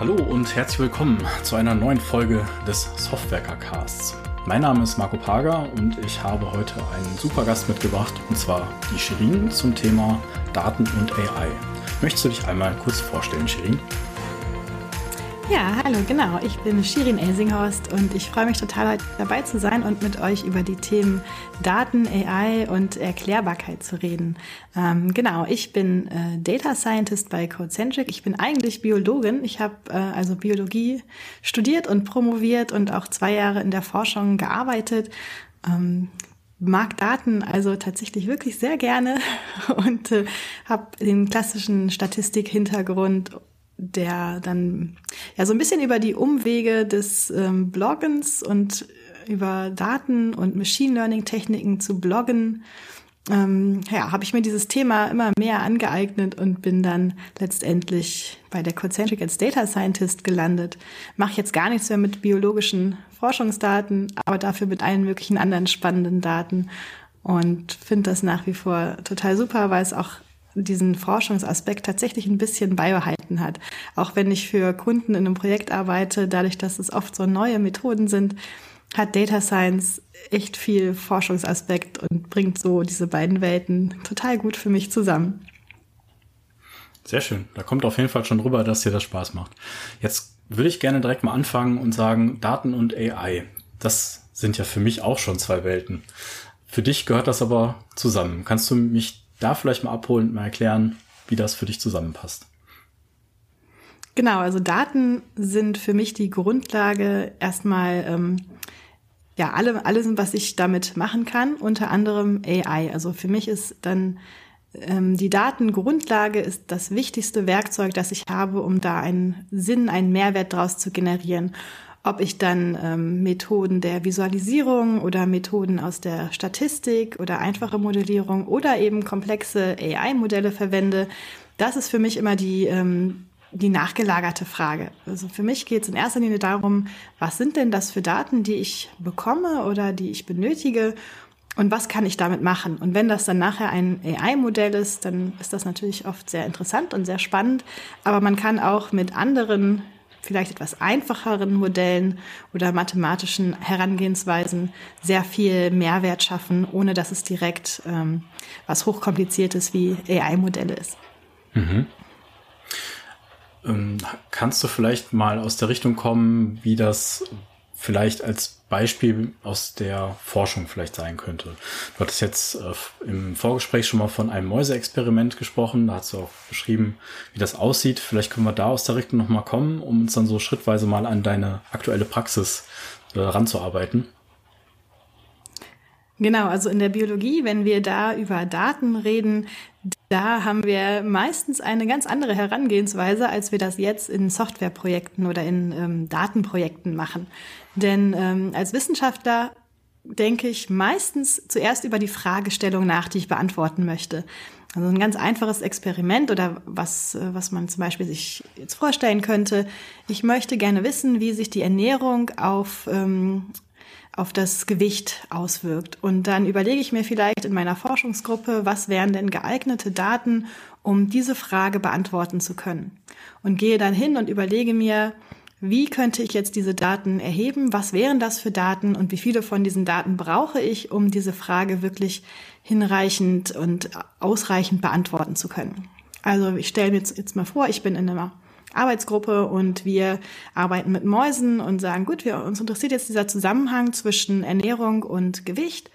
Hallo und herzlich willkommen zu einer neuen Folge des Softwerker Casts. Mein Name ist Marco Pager und ich habe heute einen super Gast mitgebracht und zwar die Shirin zum Thema Daten und AI. Möchtest du dich einmal kurz vorstellen, Shirin? Ja, hallo, genau. Ich bin Shirin Elsinghorst und ich freue mich total, heute dabei zu sein und mit euch über die Themen Daten, AI und Erklärbarkeit zu reden. Ähm, genau, ich bin äh, Data Scientist bei Codecentric. Ich bin eigentlich Biologin. Ich habe äh, also Biologie studiert und promoviert und auch zwei Jahre in der Forschung gearbeitet. Ähm, mag Daten also tatsächlich wirklich sehr gerne und äh, habe den klassischen Statistik-Hintergrund der dann ja so ein bisschen über die Umwege des ähm, Bloggens und über Daten und Machine Learning Techniken zu bloggen, ähm, ja, habe ich mir dieses Thema immer mehr angeeignet und bin dann letztendlich bei der Concentric als Data Scientist gelandet. Mache jetzt gar nichts mehr mit biologischen Forschungsdaten, aber dafür mit allen möglichen anderen spannenden Daten und finde das nach wie vor total super, weil es auch diesen Forschungsaspekt tatsächlich ein bisschen beibehalten hat. Auch wenn ich für Kunden in einem Projekt arbeite, dadurch, dass es oft so neue Methoden sind, hat Data Science echt viel Forschungsaspekt und bringt so diese beiden Welten total gut für mich zusammen. Sehr schön. Da kommt auf jeden Fall schon rüber, dass dir das Spaß macht. Jetzt würde ich gerne direkt mal anfangen und sagen, Daten und AI. Das sind ja für mich auch schon zwei Welten. Für dich gehört das aber zusammen. Kannst du mich da vielleicht mal abholen und mal erklären, wie das für dich zusammenpasst. Genau, also Daten sind für mich die Grundlage erstmal ähm, ja alle alles, was ich damit machen kann, unter anderem AI. Also für mich ist dann ähm, die Datengrundlage ist das wichtigste Werkzeug, das ich habe, um da einen Sinn, einen Mehrwert daraus zu generieren ob ich dann ähm, Methoden der Visualisierung oder Methoden aus der Statistik oder einfache Modellierung oder eben komplexe AI-Modelle verwende, das ist für mich immer die, ähm, die nachgelagerte Frage. Also für mich geht es in erster Linie darum, was sind denn das für Daten, die ich bekomme oder die ich benötige und was kann ich damit machen? Und wenn das dann nachher ein AI-Modell ist, dann ist das natürlich oft sehr interessant und sehr spannend. Aber man kann auch mit anderen vielleicht etwas einfacheren Modellen oder mathematischen Herangehensweisen sehr viel Mehrwert schaffen, ohne dass es direkt ähm, was hochkompliziertes wie AI-Modelle ist. Mhm. Ähm, kannst du vielleicht mal aus der Richtung kommen, wie das vielleicht als Beispiel aus der Forschung vielleicht sein könnte. Du hattest jetzt äh, im Vorgespräch schon mal von einem Mäuseexperiment gesprochen. Da hast du auch beschrieben, wie das aussieht. Vielleicht können wir da aus der Richtung nochmal kommen, um uns dann so schrittweise mal an deine aktuelle Praxis äh, ranzuarbeiten. Genau, also in der Biologie, wenn wir da über Daten reden, da haben wir meistens eine ganz andere Herangehensweise, als wir das jetzt in Softwareprojekten oder in ähm, Datenprojekten machen. Denn ähm, als Wissenschaftler denke ich meistens zuerst über die Fragestellung nach, die ich beantworten möchte. Also ein ganz einfaches Experiment oder was, äh, was man zum Beispiel sich jetzt vorstellen könnte. Ich möchte gerne wissen, wie sich die Ernährung auf ähm, auf das Gewicht auswirkt. Und dann überlege ich mir vielleicht in meiner Forschungsgruppe, was wären denn geeignete Daten, um diese Frage beantworten zu können. Und gehe dann hin und überlege mir, wie könnte ich jetzt diese Daten erheben? Was wären das für Daten und wie viele von diesen Daten brauche ich, um diese Frage wirklich hinreichend und ausreichend beantworten zu können? Also ich stelle mir jetzt, jetzt mal vor, ich bin in einer Arbeitsgruppe und wir arbeiten mit Mäusen und sagen, gut, wir, uns interessiert jetzt dieser Zusammenhang zwischen Ernährung und Gewicht.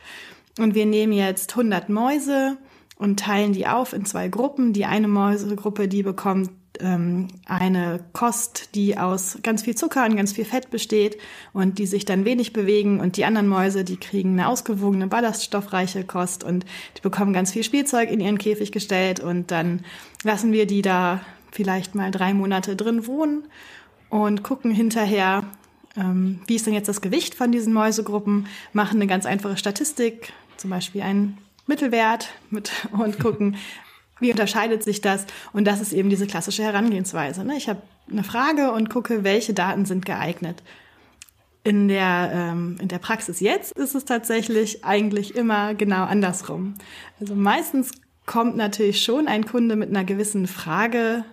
Und wir nehmen jetzt 100 Mäuse und teilen die auf in zwei Gruppen. Die eine Mäusegruppe, die bekommt eine Kost, die aus ganz viel Zucker und ganz viel Fett besteht und die sich dann wenig bewegen. Und die anderen Mäuse, die kriegen eine ausgewogene, ballaststoffreiche Kost und die bekommen ganz viel Spielzeug in ihren Käfig gestellt. Und dann lassen wir die da vielleicht mal drei Monate drin wohnen und gucken hinterher, ähm, wie ist denn jetzt das Gewicht von diesen Mäusegruppen, machen eine ganz einfache Statistik, zum Beispiel einen Mittelwert mit, und gucken, wie unterscheidet sich das? Und das ist eben diese klassische Herangehensweise. Ne? Ich habe eine Frage und gucke, welche Daten sind geeignet. In der, ähm, in der Praxis jetzt ist es tatsächlich eigentlich immer genau andersrum. Also meistens kommt natürlich schon ein Kunde mit einer gewissen Frage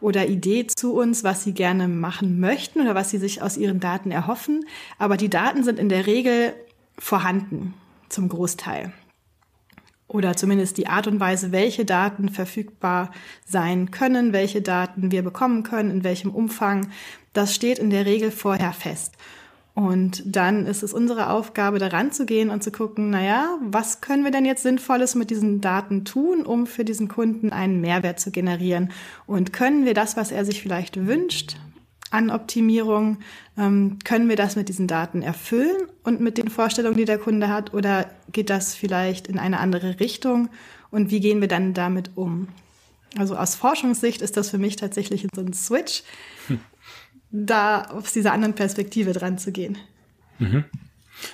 oder Idee zu uns, was sie gerne machen möchten oder was sie sich aus ihren Daten erhoffen. Aber die Daten sind in der Regel vorhanden, zum Großteil. Oder zumindest die Art und Weise, welche Daten verfügbar sein können, welche Daten wir bekommen können, in welchem Umfang, das steht in der Regel vorher fest. Und dann ist es unsere Aufgabe, daran zu gehen und zu gucken, naja, was können wir denn jetzt Sinnvolles mit diesen Daten tun, um für diesen Kunden einen Mehrwert zu generieren? Und können wir das, was er sich vielleicht wünscht an Optimierung, ähm, können wir das mit diesen Daten erfüllen und mit den Vorstellungen, die der Kunde hat? Oder geht das vielleicht in eine andere Richtung? Und wie gehen wir dann damit um? Also aus Forschungssicht ist das für mich tatsächlich so ein Switch. Hm da aus dieser anderen Perspektive dran zu gehen. Mhm.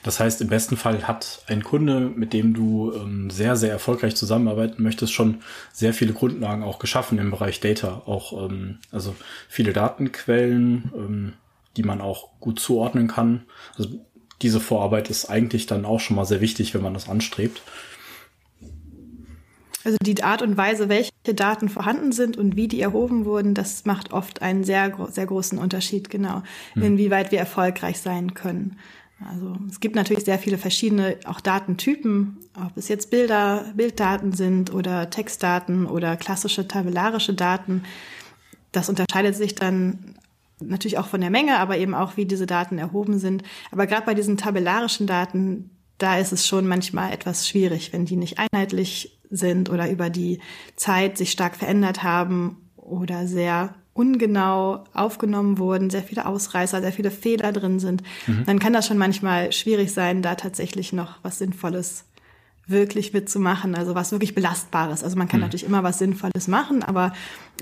Das heißt, im besten Fall hat ein Kunde, mit dem du ähm, sehr, sehr erfolgreich zusammenarbeiten möchtest, schon sehr viele Grundlagen auch geschaffen im Bereich Data. Auch ähm, also viele Datenquellen, ähm, die man auch gut zuordnen kann. Also diese Vorarbeit ist eigentlich dann auch schon mal sehr wichtig, wenn man das anstrebt. Also die Art und Weise, welche Daten vorhanden sind und wie die erhoben wurden, das macht oft einen sehr, sehr großen Unterschied, genau, hm. inwieweit wir erfolgreich sein können. Also es gibt natürlich sehr viele verschiedene auch Datentypen, ob es jetzt Bilder, Bilddaten sind oder Textdaten oder klassische tabellarische Daten. Das unterscheidet sich dann natürlich auch von der Menge, aber eben auch, wie diese Daten erhoben sind. Aber gerade bei diesen tabellarischen Daten, da ist es schon manchmal etwas schwierig, wenn die nicht einheitlich sind oder über die Zeit sich stark verändert haben oder sehr ungenau aufgenommen wurden, sehr viele Ausreißer, sehr viele Fehler drin sind, mhm. dann kann das schon manchmal schwierig sein, da tatsächlich noch was Sinnvolles wirklich mitzumachen, also was wirklich Belastbares. Also man kann mhm. natürlich immer was Sinnvolles machen, aber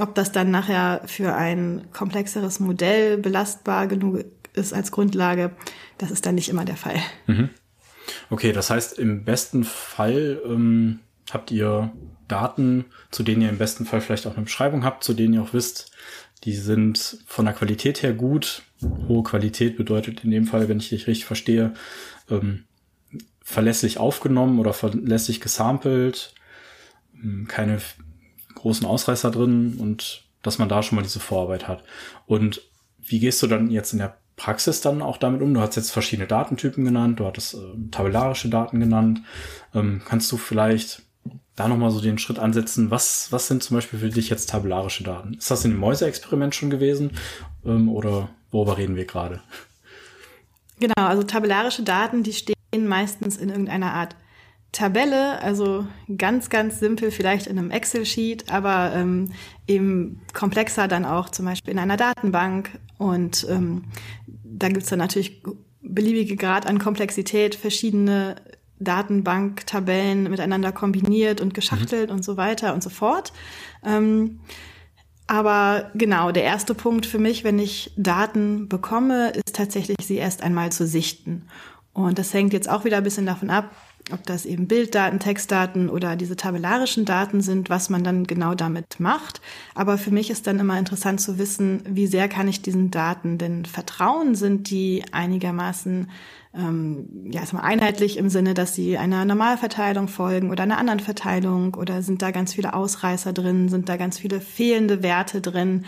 ob das dann nachher für ein komplexeres Modell belastbar genug ist als Grundlage, das ist dann nicht immer der Fall. Mhm. Okay, das heißt, im besten Fall ähm, habt ihr Daten, zu denen ihr im besten Fall vielleicht auch eine Beschreibung habt, zu denen ihr auch wisst, die sind von der Qualität her gut. Hohe Qualität bedeutet in dem Fall, wenn ich dich richtig verstehe, ähm, verlässlich aufgenommen oder verlässlich gesampelt, ähm, keine großen Ausreißer drin und dass man da schon mal diese Vorarbeit hat. Und wie gehst du dann jetzt in der Praxis dann auch damit um? Du hast jetzt verschiedene Datentypen genannt, du hattest äh, tabellarische Daten genannt. Ähm, kannst du vielleicht da nochmal so den Schritt ansetzen, was, was sind zum Beispiel für dich jetzt tabellarische Daten? Ist das in dem Mäuse-Experiment schon gewesen ähm, oder worüber reden wir gerade? Genau, also tabellarische Daten, die stehen meistens in irgendeiner Art Tabelle, also ganz, ganz simpel vielleicht in einem Excel-Sheet, aber ähm, eben komplexer dann auch zum Beispiel in einer Datenbank. Und ähm, da gibt's dann natürlich beliebige Grad an Komplexität, verschiedene Datenbanktabellen miteinander kombiniert und geschachtelt mhm. und so weiter und so fort. Ähm, aber genau, der erste Punkt für mich, wenn ich Daten bekomme, ist tatsächlich, sie erst einmal zu sichten. Und das hängt jetzt auch wieder ein bisschen davon ab, ob das eben Bilddaten, Textdaten oder diese tabellarischen Daten sind, was man dann genau damit macht. Aber für mich ist dann immer interessant zu wissen, wie sehr kann ich diesen Daten denn vertrauen? Sind die einigermaßen ähm, ja, erstmal einheitlich im Sinne, dass sie einer Normalverteilung folgen oder einer anderen Verteilung oder sind da ganz viele Ausreißer drin, sind da ganz viele fehlende Werte drin?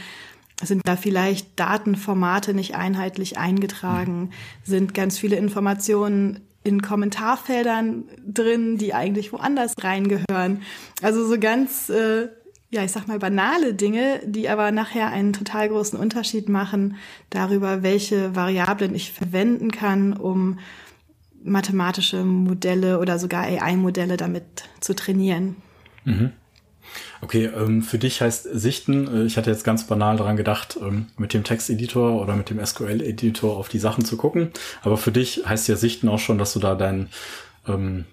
Sind da vielleicht Datenformate nicht einheitlich eingetragen? Sind ganz viele Informationen in Kommentarfeldern drin, die eigentlich woanders reingehören? Also so ganz äh, ja, ich sag mal, banale Dinge, die aber nachher einen total großen Unterschied machen darüber, welche Variablen ich verwenden kann, um mathematische Modelle oder sogar AI-Modelle damit zu trainieren. Mhm. Okay, ähm, für dich heißt Sichten, äh, ich hatte jetzt ganz banal daran gedacht, ähm, mit dem Texteditor oder mit dem SQL-Editor auf die Sachen zu gucken. Aber für dich heißt ja Sichten auch schon, dass du da dein ähm,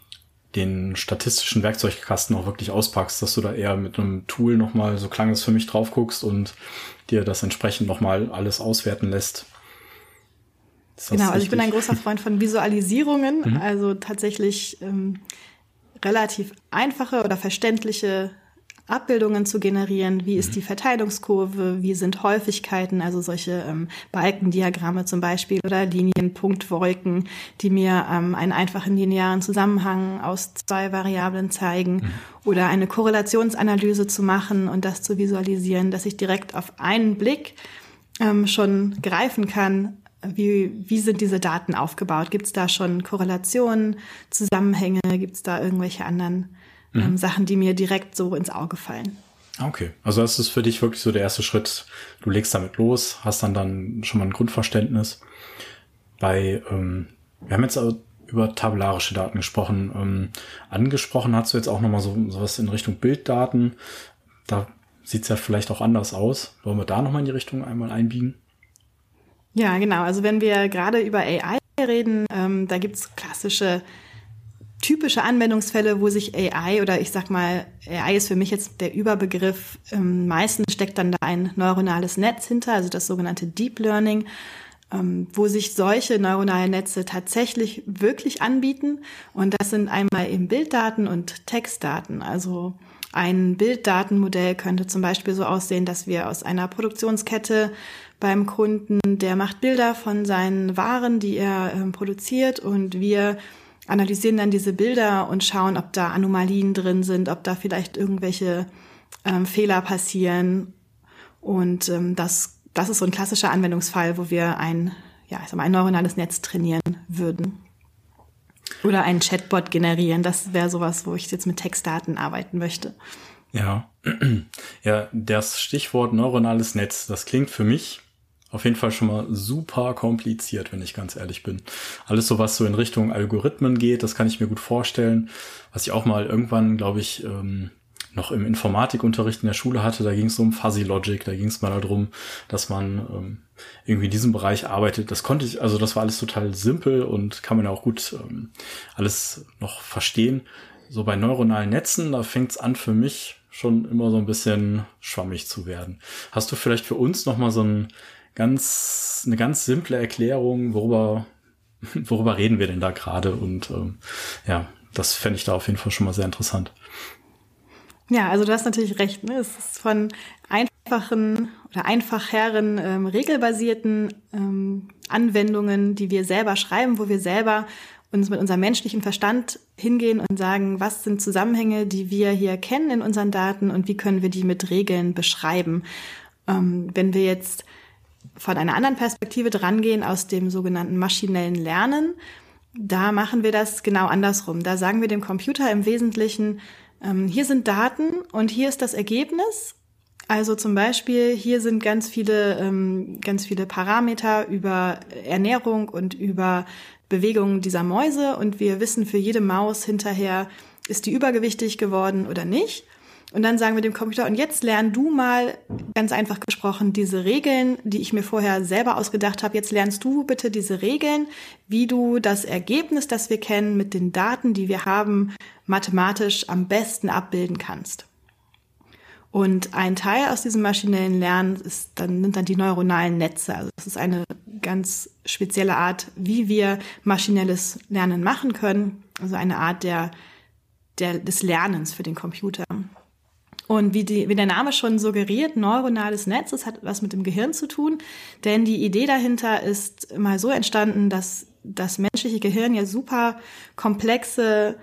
den statistischen Werkzeugkasten auch wirklich auspackst, dass du da eher mit einem Tool nochmal, so klang es für mich, drauf guckst und dir das entsprechend nochmal alles auswerten lässt. Genau, also ich bin ein großer Freund von Visualisierungen, mhm. also tatsächlich ähm, relativ einfache oder verständliche Abbildungen zu generieren. Wie ist die Verteilungskurve? Wie sind Häufigkeiten? Also solche ähm, Balkendiagramme zum Beispiel oder Linienpunktwolken, die mir ähm, einen einfachen linearen Zusammenhang aus zwei Variablen zeigen. Mhm. Oder eine Korrelationsanalyse zu machen und das zu visualisieren, dass ich direkt auf einen Blick ähm, schon greifen kann, wie, wie sind diese Daten aufgebaut? Gibt es da schon Korrelationen, Zusammenhänge? Gibt es da irgendwelche anderen ähm, mhm. Sachen, die mir direkt so ins Auge fallen? Okay, also das ist für dich wirklich so der erste Schritt. Du legst damit los, hast dann dann schon mal ein Grundverständnis. Bei, ähm, wir haben jetzt über tabellarische Daten gesprochen. Ähm, angesprochen hast du jetzt auch nochmal so sowas in Richtung Bilddaten. Da sieht's ja vielleicht auch anders aus. Wollen wir da nochmal in die Richtung einmal einbiegen? Ja, genau. Also wenn wir gerade über AI reden, ähm, da gibt's klassische typische Anwendungsfälle, wo sich AI oder ich sag mal, AI ist für mich jetzt der Überbegriff, ähm, meistens steckt dann da ein neuronales Netz hinter, also das sogenannte Deep Learning, ähm, wo sich solche neuronalen Netze tatsächlich wirklich anbieten. Und das sind einmal eben Bilddaten und Textdaten. Also ein Bilddatenmodell könnte zum Beispiel so aussehen, dass wir aus einer Produktionskette beim Kunden, der macht Bilder von seinen Waren, die er äh, produziert und wir analysieren dann diese Bilder und schauen, ob da Anomalien drin sind, ob da vielleicht irgendwelche ähm, Fehler passieren. Und ähm, das, das ist so ein klassischer Anwendungsfall, wo wir ein, ja, ich sag mal, ein neuronales Netz trainieren würden. Oder einen Chatbot generieren. Das wäre sowas, wo ich jetzt mit Textdaten arbeiten möchte. Ja. Ja, das Stichwort neuronales Netz, das klingt für mich auf jeden Fall schon mal super kompliziert, wenn ich ganz ehrlich bin. Alles so, was so in Richtung Algorithmen geht, das kann ich mir gut vorstellen. Was ich auch mal irgendwann, glaube ich, ähm, noch im Informatikunterricht in der Schule hatte, da ging es um Fuzzy Logic, da ging es mal darum, dass man ähm, irgendwie in diesem Bereich arbeitet. Das konnte ich, also das war alles total simpel und kann man ja auch gut ähm, alles noch verstehen. So bei neuronalen Netzen, da fängt es an für mich schon immer so ein bisschen schwammig zu werden. Hast du vielleicht für uns noch mal so ein ganz, eine ganz simple Erklärung, worüber, worüber reden wir denn da gerade? Und ähm, ja, das fände ich da auf jeden Fall schon mal sehr interessant. Ja, also du hast natürlich recht. Ne? Es ist von einfachen oder einfacheren, ähm, regelbasierten ähm, Anwendungen, die wir selber schreiben, wo wir selber uns mit unserem menschlichen Verstand hingehen und sagen, was sind Zusammenhänge, die wir hier kennen in unseren Daten und wie können wir die mit Regeln beschreiben. Ähm, wenn wir jetzt von einer anderen Perspektive drangehen aus dem sogenannten maschinellen Lernen. Da machen wir das genau andersrum. Da sagen wir dem Computer im Wesentlichen, ähm, hier sind Daten und hier ist das Ergebnis. Also zum Beispiel, hier sind ganz viele, ähm, ganz viele Parameter über Ernährung und über Bewegungen dieser Mäuse und wir wissen für jede Maus hinterher, ist die übergewichtig geworden oder nicht. Und dann sagen wir dem Computer, und jetzt lern du mal, ganz einfach gesprochen, diese Regeln, die ich mir vorher selber ausgedacht habe. Jetzt lernst du bitte diese Regeln, wie du das Ergebnis, das wir kennen, mit den Daten, die wir haben, mathematisch am besten abbilden kannst. Und ein Teil aus diesem maschinellen Lernen ist dann, sind dann die neuronalen Netze. Also das ist eine ganz spezielle Art, wie wir maschinelles Lernen machen können. Also eine Art der, der, des Lernens für den Computer. Und wie, die, wie der Name schon suggeriert, neuronales Netz, das hat was mit dem Gehirn zu tun. Denn die Idee dahinter ist mal so entstanden, dass das menschliche Gehirn ja super komplexe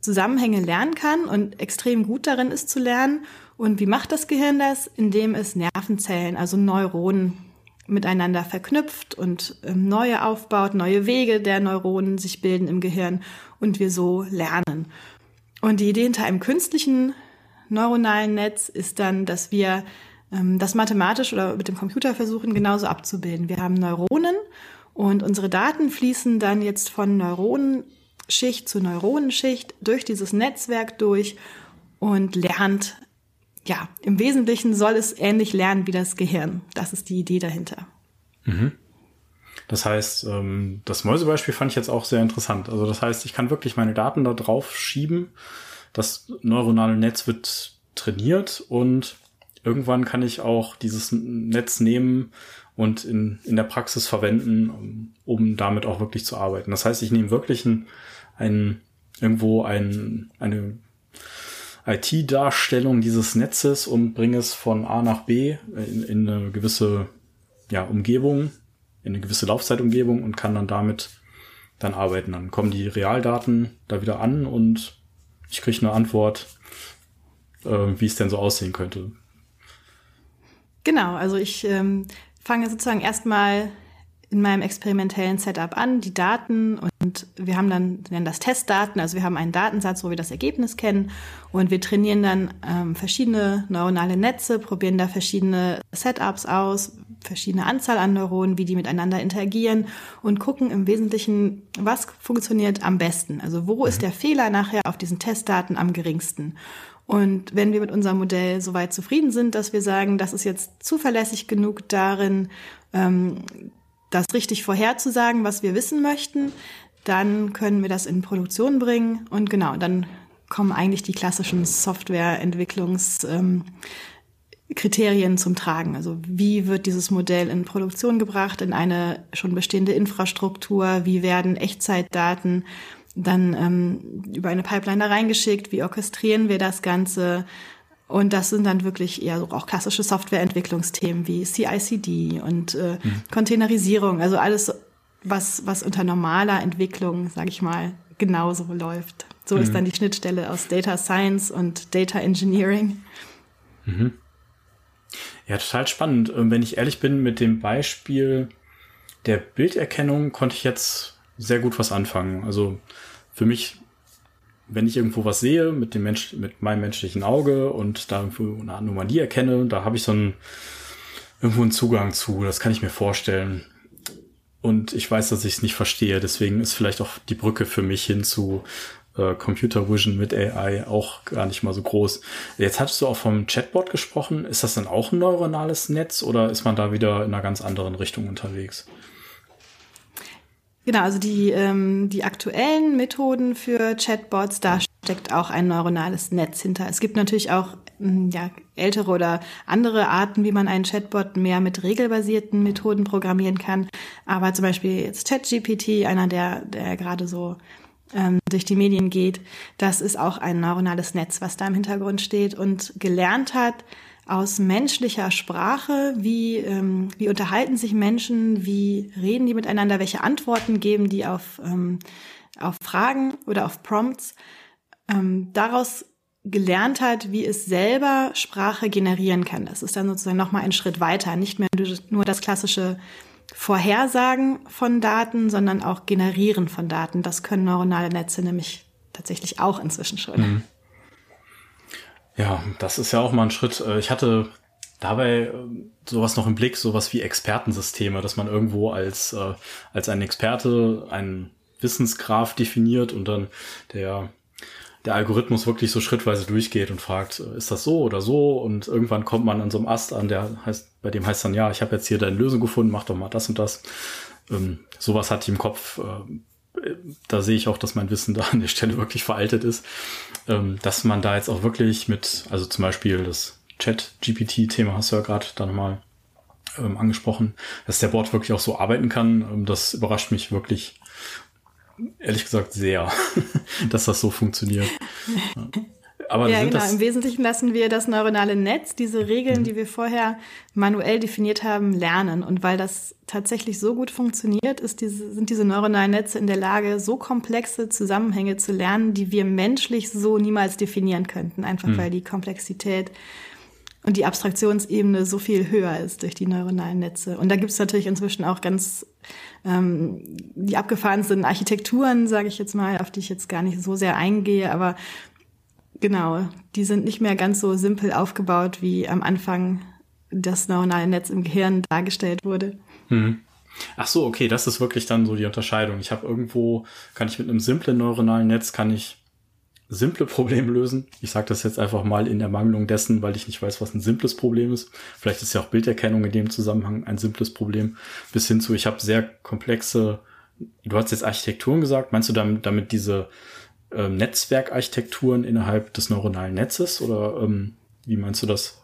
Zusammenhänge lernen kann und extrem gut darin ist zu lernen. Und wie macht das Gehirn das? Indem es Nervenzellen, also Neuronen, miteinander verknüpft und ähm, neue aufbaut, neue Wege der Neuronen sich bilden im Gehirn und wir so lernen. Und die Idee hinter einem künstlichen neuronalen Netz ist dann, dass wir ähm, das mathematisch oder mit dem Computer versuchen, genauso abzubilden. Wir haben Neuronen und unsere Daten fließen dann jetzt von Neuronenschicht zu Neuronenschicht durch dieses Netzwerk durch und lernt, ja, im Wesentlichen soll es ähnlich lernen wie das Gehirn. Das ist die Idee dahinter. Mhm. Das heißt, ähm, das Mäusebeispiel fand ich jetzt auch sehr interessant. Also das heißt, ich kann wirklich meine Daten da drauf schieben das neuronale Netz wird trainiert und irgendwann kann ich auch dieses Netz nehmen und in, in der Praxis verwenden, um damit auch wirklich zu arbeiten. Das heißt, ich nehme wirklich ein, ein irgendwo ein, eine, IT-Darstellung dieses Netzes und bringe es von A nach B in, in eine gewisse ja, Umgebung, in eine gewisse Laufzeitumgebung und kann dann damit dann arbeiten. Dann kommen die Realdaten da wieder an und ich kriege eine Antwort, äh, wie es denn so aussehen könnte. Genau, also ich ähm, fange sozusagen erstmal in meinem experimentellen Setup an, die Daten. Und wir haben dann, wir nennen das Testdaten, also wir haben einen Datensatz, wo wir das Ergebnis kennen. Und wir trainieren dann ähm, verschiedene neuronale Netze, probieren da verschiedene Setups aus, verschiedene Anzahl an Neuronen, wie die miteinander interagieren und gucken im Wesentlichen, was funktioniert am besten. Also wo ist mhm. der Fehler nachher auf diesen Testdaten am geringsten? Und wenn wir mit unserem Modell soweit zufrieden sind, dass wir sagen, das ist jetzt zuverlässig genug darin, ähm, das richtig vorherzusagen, was wir wissen möchten, dann können wir das in Produktion bringen und genau, dann kommen eigentlich die klassischen Softwareentwicklungskriterien ähm, zum Tragen. Also wie wird dieses Modell in Produktion gebracht, in eine schon bestehende Infrastruktur, wie werden Echtzeitdaten dann ähm, über eine Pipeline da reingeschickt, wie orchestrieren wir das Ganze, und das sind dann wirklich eher so auch klassische Softwareentwicklungsthemen wie CI/CD und äh, mhm. Containerisierung, also alles, was, was unter normaler Entwicklung, sage ich mal, genauso läuft. So mhm. ist dann die Schnittstelle aus Data Science und Data Engineering. Mhm. Ja, total spannend. Wenn ich ehrlich bin, mit dem Beispiel der Bilderkennung konnte ich jetzt sehr gut was anfangen. Also für mich wenn ich irgendwo was sehe mit dem Mensch, mit meinem menschlichen Auge und da irgendwo eine Anomalie erkenne, da habe ich so einen, irgendwo einen Zugang zu. Das kann ich mir vorstellen. Und ich weiß, dass ich es nicht verstehe. Deswegen ist vielleicht auch die Brücke für mich hin zu äh, Computer Vision mit AI auch gar nicht mal so groß. Jetzt hattest du auch vom Chatbot gesprochen. Ist das dann auch ein neuronales Netz oder ist man da wieder in einer ganz anderen Richtung unterwegs? Genau, also die, ähm, die aktuellen Methoden für Chatbots, da steckt auch ein neuronales Netz hinter. Es gibt natürlich auch hm, ja, ältere oder andere Arten, wie man einen Chatbot mehr mit regelbasierten Methoden programmieren kann. Aber zum Beispiel jetzt ChatGPT, einer der, der gerade so ähm, durch die Medien geht, das ist auch ein neuronales Netz, was da im Hintergrund steht und gelernt hat, aus menschlicher Sprache, wie, ähm, wie unterhalten sich Menschen, wie reden die miteinander, welche Antworten geben die auf, ähm, auf Fragen oder auf Prompts, ähm, daraus gelernt hat, wie es selber Sprache generieren kann. Das ist dann sozusagen nochmal ein Schritt weiter, nicht mehr nur das klassische Vorhersagen von Daten, sondern auch Generieren von Daten. Das können neuronale Netze nämlich tatsächlich auch inzwischen schon. Mhm. Ja, das ist ja auch mal ein Schritt. Äh, ich hatte dabei äh, sowas noch im Blick, sowas wie Expertensysteme, dass man irgendwo als, äh, als ein Experte einen Wissensgraph definiert und dann der, der Algorithmus wirklich so schrittweise durchgeht und fragt, ist das so oder so? Und irgendwann kommt man an so einem Ast an, der heißt, bei dem heißt dann, ja, ich habe jetzt hier deine Lösung gefunden, mach doch mal das und das. Ähm, sowas hatte ich im Kopf. Äh, da sehe ich auch, dass mein Wissen da an der Stelle wirklich veraltet ist, ähm, dass man da jetzt auch wirklich mit, also zum Beispiel das Chat-GPT-Thema hast du ja gerade da nochmal ähm, angesprochen, dass der Bot wirklich auch so arbeiten kann. Ähm, das überrascht mich wirklich, ehrlich gesagt, sehr, dass das so funktioniert. Aber ja, genau. Im Wesentlichen lassen wir das neuronale Netz, diese Regeln, mhm. die wir vorher manuell definiert haben, lernen. Und weil das tatsächlich so gut funktioniert, ist diese, sind diese neuronalen Netze in der Lage, so komplexe Zusammenhänge zu lernen, die wir menschlich so niemals definieren könnten. Einfach mhm. weil die Komplexität und die Abstraktionsebene so viel höher ist durch die neuronalen Netze. Und da gibt es natürlich inzwischen auch ganz ähm, die abgefahrensten Architekturen, sage ich jetzt mal, auf die ich jetzt gar nicht so sehr eingehe, aber Genau, die sind nicht mehr ganz so simpel aufgebaut, wie am Anfang das neuronale Netz im Gehirn dargestellt wurde. Hm. Ach so, okay, das ist wirklich dann so die Unterscheidung. Ich habe irgendwo, kann ich mit einem simplen neuronalen Netz, kann ich simple Probleme lösen. Ich sage das jetzt einfach mal in Ermangelung dessen, weil ich nicht weiß, was ein simples Problem ist. Vielleicht ist ja auch Bilderkennung in dem Zusammenhang ein simples Problem. Bis hin zu, ich habe sehr komplexe, du hast jetzt Architekturen gesagt, meinst du damit, damit diese ähm, Netzwerkarchitekturen innerhalb des neuronalen Netzes oder ähm, wie meinst du das?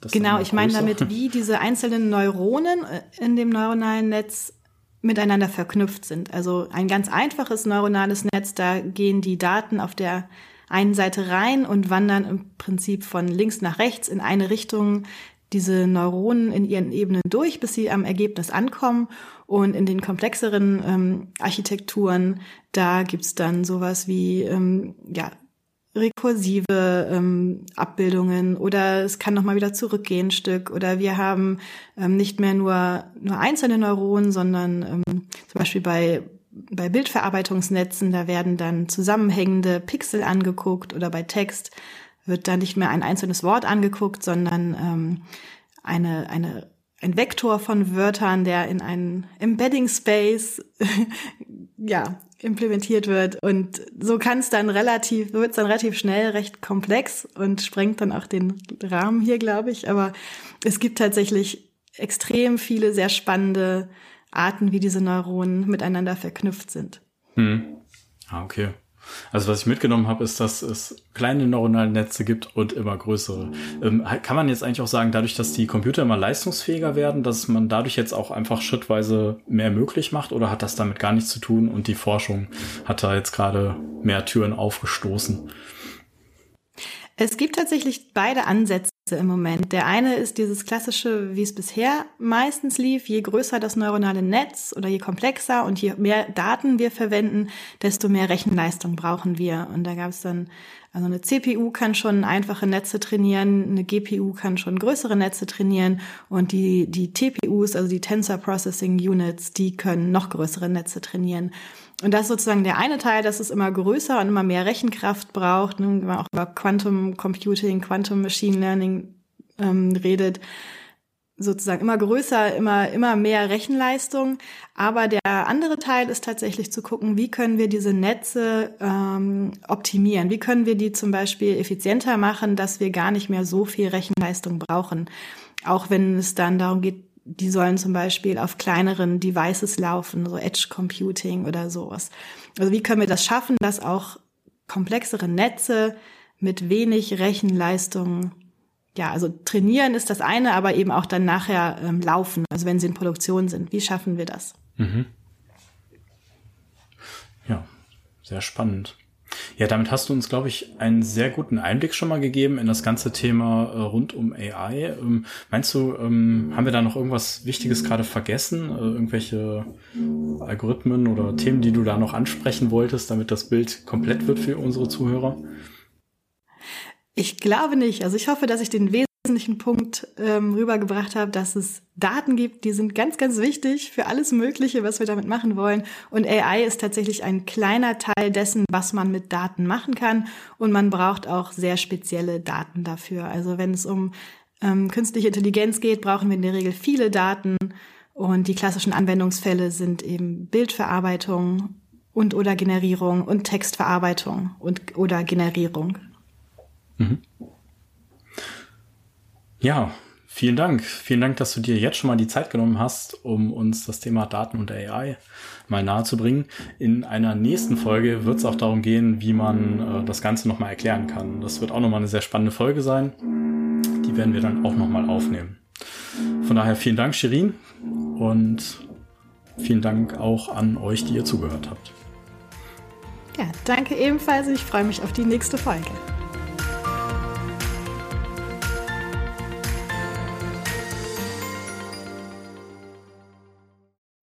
das genau, ich meine damit, wie diese einzelnen Neuronen äh, in dem neuronalen Netz miteinander verknüpft sind. Also ein ganz einfaches neuronales Netz, da gehen die Daten auf der einen Seite rein und wandern im Prinzip von links nach rechts in eine Richtung diese Neuronen in ihren Ebenen durch, bis sie am Ergebnis ankommen. Und in den komplexeren ähm, Architekturen, da gibt's dann sowas wie ähm, ja, rekursive ähm, Abbildungen oder es kann nochmal wieder zurückgehen ein Stück oder wir haben ähm, nicht mehr nur, nur einzelne Neuronen, sondern ähm, zum Beispiel bei bei Bildverarbeitungsnetzen, da werden dann zusammenhängende Pixel angeguckt oder bei Text wird da nicht mehr ein einzelnes Wort angeguckt, sondern ähm, eine, eine, ein Vektor von Wörtern, der in einen Embedding Space ja, implementiert wird. Und so kann es dann relativ, wird es dann relativ schnell recht komplex und sprengt dann auch den Rahmen hier, glaube ich. Aber es gibt tatsächlich extrem viele sehr spannende Arten, wie diese Neuronen miteinander verknüpft sind. Hm. Ah, okay. Also was ich mitgenommen habe, ist, dass es kleine neuronale Netze gibt und immer größere. Ähm, kann man jetzt eigentlich auch sagen, dadurch, dass die Computer immer leistungsfähiger werden, dass man dadurch jetzt auch einfach schrittweise mehr möglich macht oder hat das damit gar nichts zu tun und die Forschung hat da jetzt gerade mehr Türen aufgestoßen? Es gibt tatsächlich beide Ansätze im Moment. Der eine ist dieses klassische, wie es bisher meistens lief. Je größer das neuronale Netz oder je komplexer und je mehr Daten wir verwenden, desto mehr Rechenleistung brauchen wir. Und da gab es dann, also eine CPU kann schon einfache Netze trainieren, eine GPU kann schon größere Netze trainieren und die, die TPUs, also die Tensor Processing Units, die können noch größere Netze trainieren. Und das ist sozusagen der eine Teil, dass es immer größer und immer mehr Rechenkraft braucht, ne, wenn man auch über Quantum Computing, Quantum Machine Learning ähm, redet, sozusagen immer größer, immer, immer mehr Rechenleistung. Aber der andere Teil ist tatsächlich zu gucken, wie können wir diese Netze ähm, optimieren? Wie können wir die zum Beispiel effizienter machen, dass wir gar nicht mehr so viel Rechenleistung brauchen? Auch wenn es dann darum geht, die sollen zum Beispiel auf kleineren Devices laufen, so Edge Computing oder sowas. Also wie können wir das schaffen, dass auch komplexere Netze mit wenig Rechenleistung, ja, also trainieren ist das eine, aber eben auch dann nachher ähm, laufen, also wenn sie in Produktion sind. Wie schaffen wir das? Mhm. Ja, sehr spannend. Ja, damit hast du uns, glaube ich, einen sehr guten Einblick schon mal gegeben in das ganze Thema äh, rund um AI. Ähm, meinst du, ähm, haben wir da noch irgendwas Wichtiges gerade vergessen? Äh, irgendwelche Algorithmen oder Themen, die du da noch ansprechen wolltest, damit das Bild komplett wird für unsere Zuhörer? Ich glaube nicht. Also ich hoffe, dass ich den wesentlichen Punkt ähm, rübergebracht habe, dass es Daten gibt, die sind ganz, ganz wichtig für alles Mögliche, was wir damit machen wollen. Und AI ist tatsächlich ein kleiner Teil dessen, was man mit Daten machen kann. Und man braucht auch sehr spezielle Daten dafür. Also wenn es um ähm, künstliche Intelligenz geht, brauchen wir in der Regel viele Daten. Und die klassischen Anwendungsfälle sind eben Bildverarbeitung und oder Generierung und Textverarbeitung und oder Generierung. Mhm. Ja, vielen Dank. Vielen Dank, dass du dir jetzt schon mal die Zeit genommen hast, um uns das Thema Daten und AI mal nahe zu bringen. In einer nächsten Folge wird es auch darum gehen, wie man äh, das Ganze nochmal erklären kann. Das wird auch nochmal eine sehr spannende Folge sein. Die werden wir dann auch nochmal aufnehmen. Von daher vielen Dank, Shirin. Und vielen Dank auch an euch, die ihr zugehört habt. Ja, danke ebenfalls. Ich freue mich auf die nächste Folge.